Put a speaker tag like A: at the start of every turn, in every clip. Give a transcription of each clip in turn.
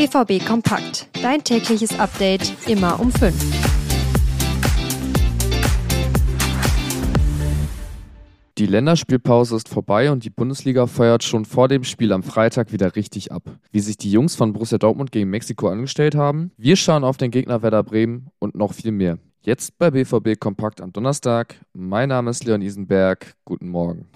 A: BVB Kompakt. Dein tägliches Update immer um 5.
B: Die Länderspielpause ist vorbei und die Bundesliga feuert schon vor dem Spiel am Freitag wieder richtig ab. Wie sich die Jungs von Borussia Dortmund gegen Mexiko angestellt haben, wir schauen auf den Gegner Werder Bremen und noch viel mehr. Jetzt bei BVB Kompakt am Donnerstag. Mein Name ist Leon Isenberg. Guten Morgen.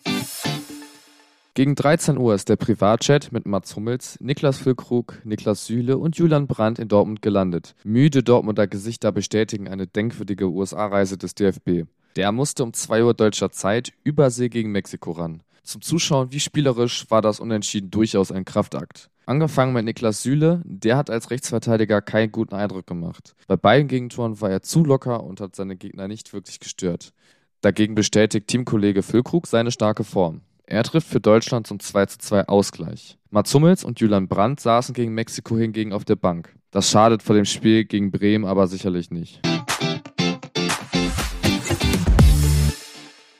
B: Gegen 13 Uhr ist der Privatchat mit Mats Hummels, Niklas Füllkrug, Niklas Süle und Julian Brandt in Dortmund gelandet. Müde Dortmunder Gesichter bestätigen eine denkwürdige USA-Reise des DFB. Der musste um 2 Uhr deutscher Zeit übersee gegen Mexiko ran. Zum Zuschauen wie spielerisch war das Unentschieden durchaus ein Kraftakt. Angefangen mit Niklas Süle, der hat als Rechtsverteidiger keinen guten Eindruck gemacht. Bei beiden Gegentoren war er zu locker und hat seine Gegner nicht wirklich gestört. Dagegen bestätigt Teamkollege Füllkrug seine starke Form. Er trifft für Deutschland zum 2:2 Ausgleich. Mats Hummels und Julian Brandt saßen gegen Mexiko hingegen auf der Bank. Das schadet vor dem Spiel gegen Bremen aber sicherlich nicht.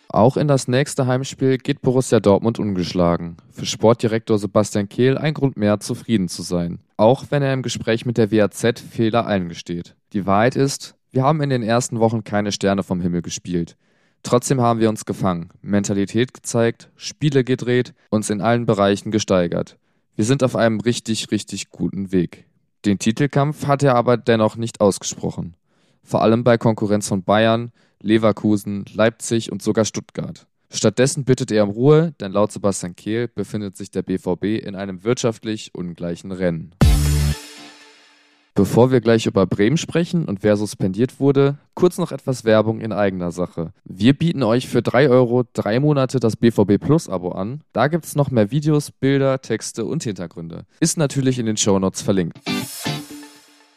B: Auch in das nächste Heimspiel geht Borussia Dortmund ungeschlagen. Für Sportdirektor Sebastian Kehl ein Grund mehr, zufrieden zu sein. Auch wenn er im Gespräch mit der WAZ Fehler eingesteht. Die Wahrheit ist, wir haben in den ersten Wochen keine Sterne vom Himmel gespielt. Trotzdem haben wir uns gefangen, Mentalität gezeigt, Spiele gedreht, uns in allen Bereichen gesteigert. Wir sind auf einem richtig, richtig guten Weg. Den Titelkampf hat er aber dennoch nicht ausgesprochen. Vor allem bei Konkurrenz von Bayern, Leverkusen, Leipzig und sogar Stuttgart. Stattdessen bittet er um Ruhe, denn laut Sebastian Kehl befindet sich der BVB in einem wirtschaftlich ungleichen Rennen. Bevor wir gleich über Bremen sprechen und wer suspendiert wurde, kurz noch etwas Werbung in eigener Sache. Wir bieten euch für 3 Euro drei Monate das BVB Plus Abo an. Da gibt es noch mehr Videos, Bilder, Texte und Hintergründe. Ist natürlich in den Shownotes verlinkt.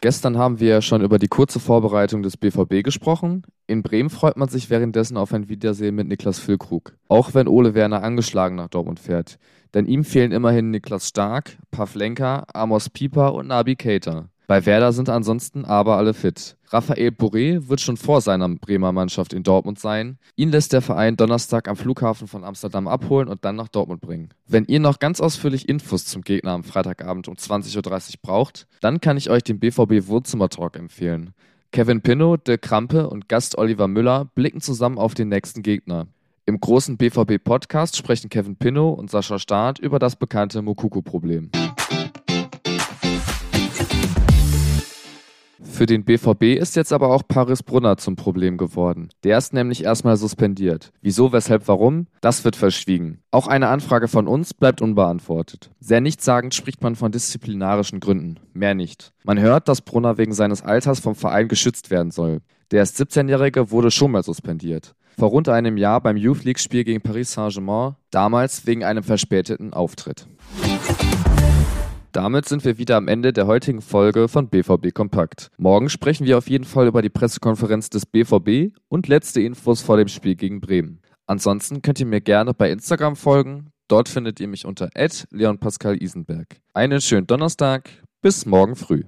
B: Gestern haben wir schon über die kurze Vorbereitung des BVB gesprochen. In Bremen freut man sich währenddessen auf ein Wiedersehen mit Niklas Füllkrug. Auch wenn Ole Werner angeschlagen nach Dortmund fährt. Denn ihm fehlen immerhin Niklas Stark, Pavlenka, Amos Pieper und Nabi Keita. Bei Werder sind ansonsten aber alle fit. Raphael Boré wird schon vor seiner Bremer Mannschaft in Dortmund sein. Ihn lässt der Verein Donnerstag am Flughafen von Amsterdam abholen und dann nach Dortmund bringen. Wenn ihr noch ganz ausführlich Infos zum Gegner am Freitagabend um 20.30 Uhr braucht, dann kann ich euch den BVB Wohnzimmer Talk empfehlen. Kevin Pinnow, De Krampe und Gast Oliver Müller blicken zusammen auf den nächsten Gegner. Im großen BVB-Podcast sprechen Kevin Pinnow und Sascha Staat über das bekannte Mokuko-Problem. Für den BVB ist jetzt aber auch Paris Brunner zum Problem geworden. Der ist nämlich erstmal suspendiert. Wieso, weshalb, warum? Das wird verschwiegen. Auch eine Anfrage von uns bleibt unbeantwortet. Sehr nichtssagend spricht man von disziplinarischen Gründen. Mehr nicht. Man hört, dass Brunner wegen seines Alters vom Verein geschützt werden soll. Der erst 17-Jährige wurde schon mal suspendiert. Vor rund einem Jahr beim Youth League-Spiel gegen Paris Saint-Germain, damals wegen einem verspäteten Auftritt. Damit sind wir wieder am Ende der heutigen Folge von BVB Kompakt. Morgen sprechen wir auf jeden Fall über die Pressekonferenz des BVB und letzte Infos vor dem Spiel gegen Bremen. Ansonsten könnt ihr mir gerne bei Instagram folgen. Dort findet ihr mich unter leonpascalisenberg. Einen schönen Donnerstag. Bis morgen früh.